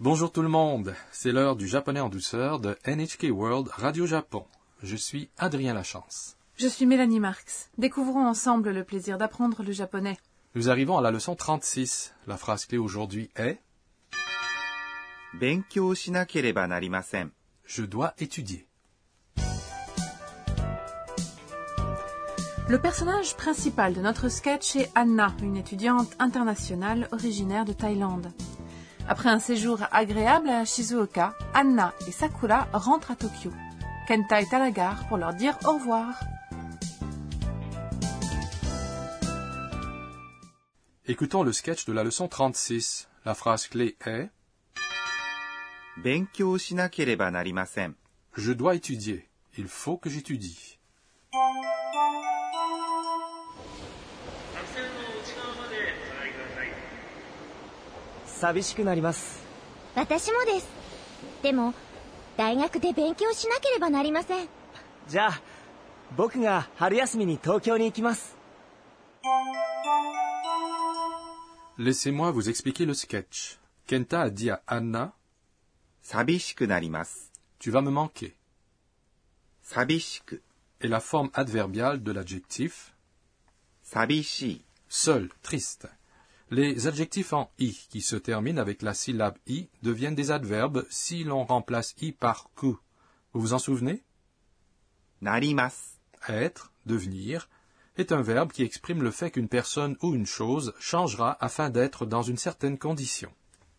Bonjour tout le monde, c'est l'heure du japonais en douceur de NHK World Radio Japon. Je suis Adrien Lachance. Je suis Mélanie Marx. Découvrons ensemble le plaisir d'apprendre le japonais. Nous arrivons à la leçon 36. La phrase clé aujourd'hui est Je dois étudier. Le personnage principal de notre sketch est Anna, une étudiante internationale originaire de Thaïlande. Après un séjour agréable à Shizuoka, Anna et Sakura rentrent à Tokyo. Kenta est à la gare pour leur dire au revoir. Écoutons le sketch de la leçon 36. La phrase clé est Je dois étudier. Il faut que j'étudie. 寂しくなります私もですでも大学で勉強しなければなりませんじゃあ僕が春休みに東京に行きます Laissez-moi vous expliquer le sketch. Kenta a dit à Anna 寂しくなります。Tu vas me manquer. 寂しく、est la forme adverbiale de l'adjectif 寂しい、seul, triste. Les adjectifs en i qui se terminent avec la syllabe i deviennent des adverbes si l'on remplace i par ku. Vous vous en souvenez? Narimas. Être, devenir, est un verbe qui exprime le fait qu'une personne ou une chose changera afin d'être dans une certaine condition.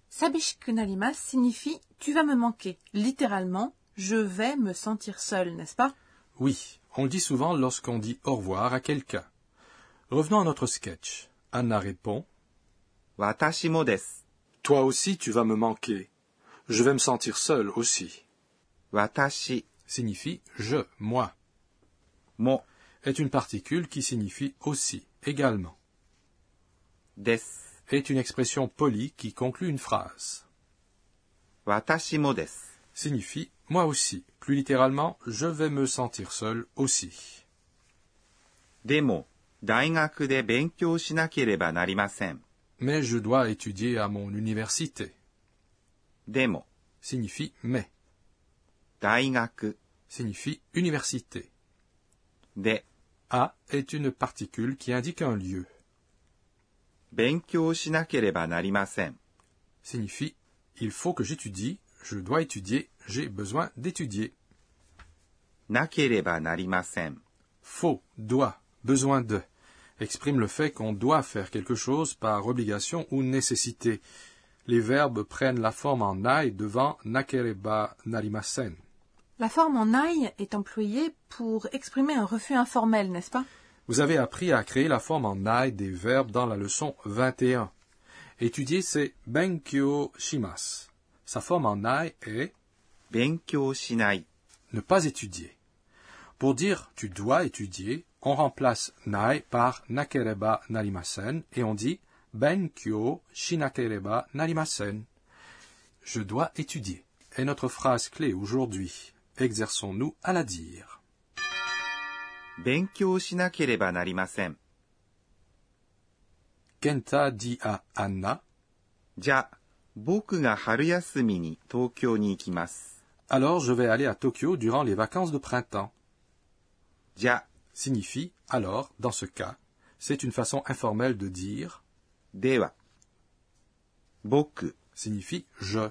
Sabishiku narimas signifie tu vas me manquer. Littéralement, je vais me sentir seul, n'est-ce pas? Oui, on le dit souvent lorsqu'on dit au revoir à quelqu'un. Revenons à notre sketch. Anna répond Watashimo. Toi aussi, tu vas me manquer. Je vais me sentir seul aussi. Watashi signifie je, moi. Mon est une particule qui signifie aussi, également. Des est une expression polie qui conclut une phrase. Watashimo des signifie moi aussi. Plus littéralement, je vais me sentir seul aussi. Demo, daigaku de benkyou shinakereba. Mais je dois étudier à mon université. Demo signifie mais. Daigaku signifie université. De a est une particule qui indique un lieu. Benkyo shinakereba signifie il faut que j'étudie, je dois étudier, j'ai besoin d'étudier. Nakereba faut, doit, besoin de exprime le fait qu'on doit faire quelque chose par obligation ou nécessité. Les verbes prennent la forme en nai devant nakereba narimasen. La forme en nai est employée pour exprimer un refus informel, n'est-ce pas? Vous avez appris à créer la forme en nai des verbes dans la leçon 21. Étudier, c'est benkyo shimas. Sa forme en nai est benkyo shinai. Ne pas étudier. Pour dire tu dois étudier, on remplace nai par nakereba narimasen et on dit ben kyo shinakereba narimasen. Je dois étudier. Et notre phrase clé aujourd'hui. Exerçons-nous à la dire. Benkyo shinakereba. Kenta dit à Anna. Ja, boku Tokyo ni. Alors je vais aller à Tokyo durant les vacances de printemps. Ja, signifie alors, dans ce cas, c'est une façon informelle de dire dewa. Boku signifie je.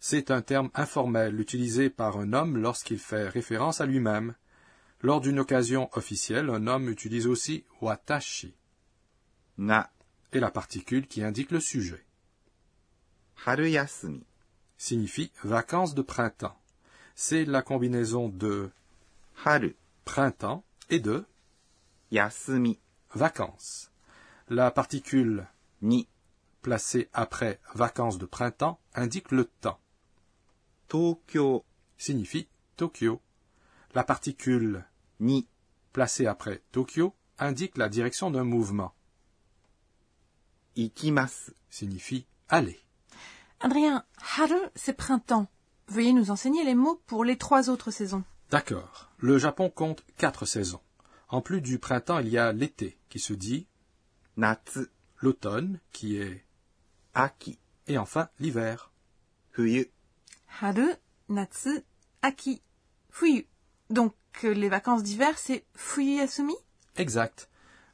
C'est un terme informel utilisé par un homme lorsqu'il fait référence à lui-même. Lors d'une occasion officielle, un homme utilise aussi watashi. Na est la particule qui indique le sujet. Haruyasumi signifie vacances de printemps. C'est la combinaison de haru printemps et de yasumi, vacances. La particule ni placée après vacances de printemps indique le temps. Tokyo signifie Tokyo. La particule ni placée après Tokyo indique la direction d'un mouvement. Ikimasu signifie aller. Adrien, haru, c'est printemps. Veuillez nous enseigner les mots pour les trois autres saisons. D'accord. Le Japon compte quatre saisons. En plus du printemps, il y a l'été, qui se dit Natsu. L'automne, qui est Aki. Et enfin, l'hiver. Fuyu. Haru, Natsu, Aki. Fuyu. Donc, euh, les vacances d'hiver, c'est Fuyuyasumi? Exact.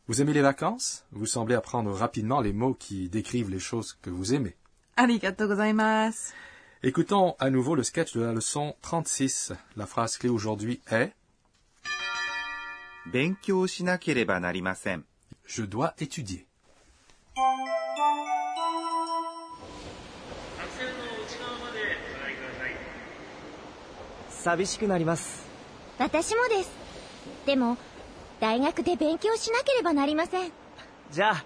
Vous aimez les vacances? Vous semblez apprendre rapidement les mots qui décrivent les choses que vous aimez. Arigatou gozaimasu. Écoutons à nouveau le sketch de la leçon 36. La phrase clé aujourd'hui est 勉強しなければなりません。 Je dois étudier. 白線の内側までお上がりください寂しくなります私もですでも大学で勉強しなければなりませんじゃあ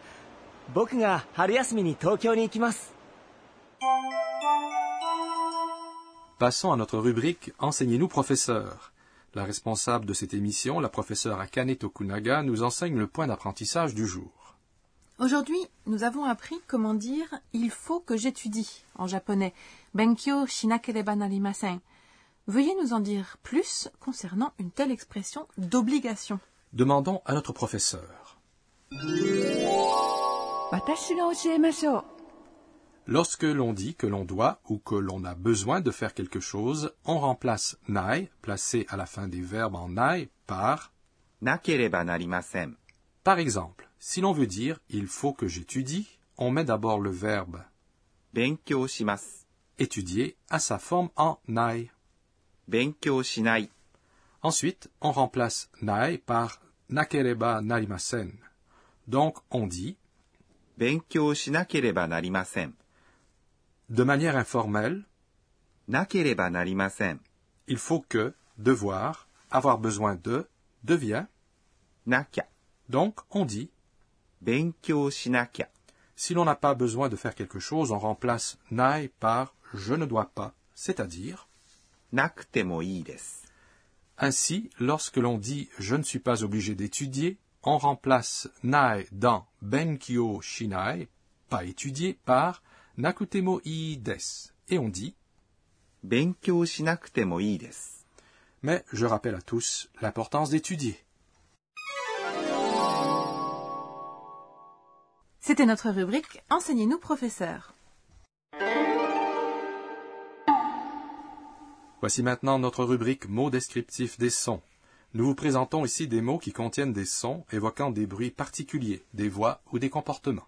僕が春休みに東京に行きます Passons à notre rubrique Enseignez-nous professeur. La responsable de cette émission, la professeure Akane Tokunaga, nous enseigne le point d'apprentissage du jour. Aujourd'hui, nous avons appris comment dire il faut que j'étudie en japonais. Benkyo shinakereba narimasen. Veuillez nous en dire plus concernant une telle expression d'obligation. Demandons à notre professeur. Lorsque l'on dit que l'on doit ou que l'on a besoin de faire quelque chose, on remplace nai, placé à la fin des verbes en nai, par なければなりません。 par exemple. Si l'on veut dire il faut que j'étudie, on met d'abord le verbe 勉強します。 étudier à sa forme en nai. 勉強しない。 Ensuite, on remplace nai par nakereba narimasen. Donc, on dit, 勉強しなければなりません。 de manière informelle, il faut que devoir, avoir besoin de, devient. Donc, on dit Si l'on n'a pas besoin de faire quelque chose, on remplace nai par je ne dois pas, c'est-à-dire. Ainsi, lorsque l'on dit je ne suis pas obligé d'étudier, on remplace nai dans benkyo shinai, pas étudier, par nakutemo ii des. Et on dit, 勉強しなくてもいいです。 mais je rappelle à tous l'importance d'étudier. C'était notre rubrique Enseignez-nous professeur. Voici maintenant notre rubrique mots descriptifs des sons. Nous vous présentons ici des mots qui contiennent des sons évoquant des bruits particuliers, des voix ou des comportements.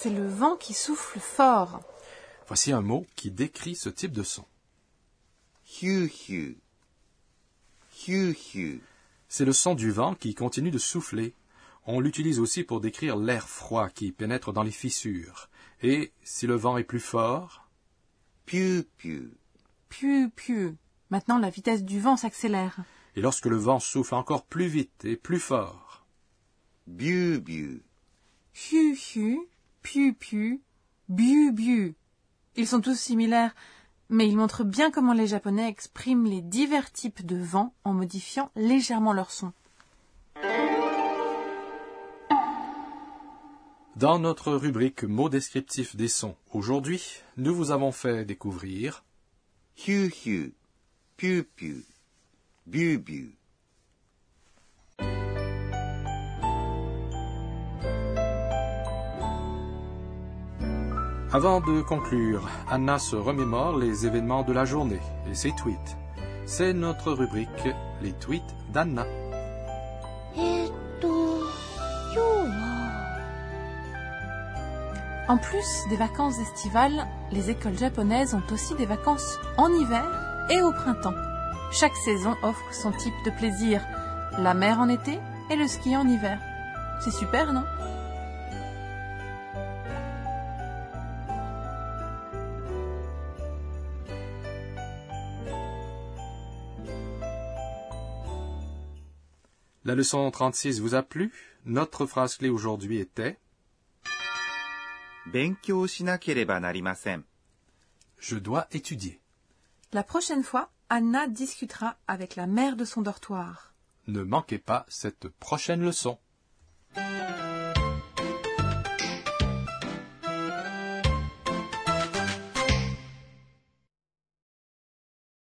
C'est le vent qui souffle fort. Voici un mot qui décrit ce type de son. C'est le son du vent qui continue de souffler. On l'utilise aussi pour décrire l'air froid qui pénètre dans les fissures. Et si le vent est plus fort? Piu-piu. Piu-piu. Maintenant, la vitesse du vent s'accélère. Et lorsque le vent souffle encore plus vite et plus fort? Biu-biu. Hiu-hiu pu-pu, bu-bu. Ils sont tous similaires, mais ils montrent bien comment les Japonais expriment les divers types de vents en modifiant légèrement leur son. Dans notre rubrique mots descriptifs des sons, aujourd'hui, nous vous avons fait découvrir Avant de conclure, Anna se remémore les événements de la journée et ses tweets. C'est notre rubrique Les tweets d'Anna. En plus des vacances estivales, les écoles japonaises ont aussi des vacances en hiver et au printemps. Chaque saison offre son type de plaisir, la mer en été et le ski en hiver. C'est super, non? La leçon 36 vous a plu? Notre phrase clé aujourd'hui était Je dois étudier. La prochaine fois, Anna discutera avec la mère de son dortoir. Ne manquez pas cette prochaine leçon.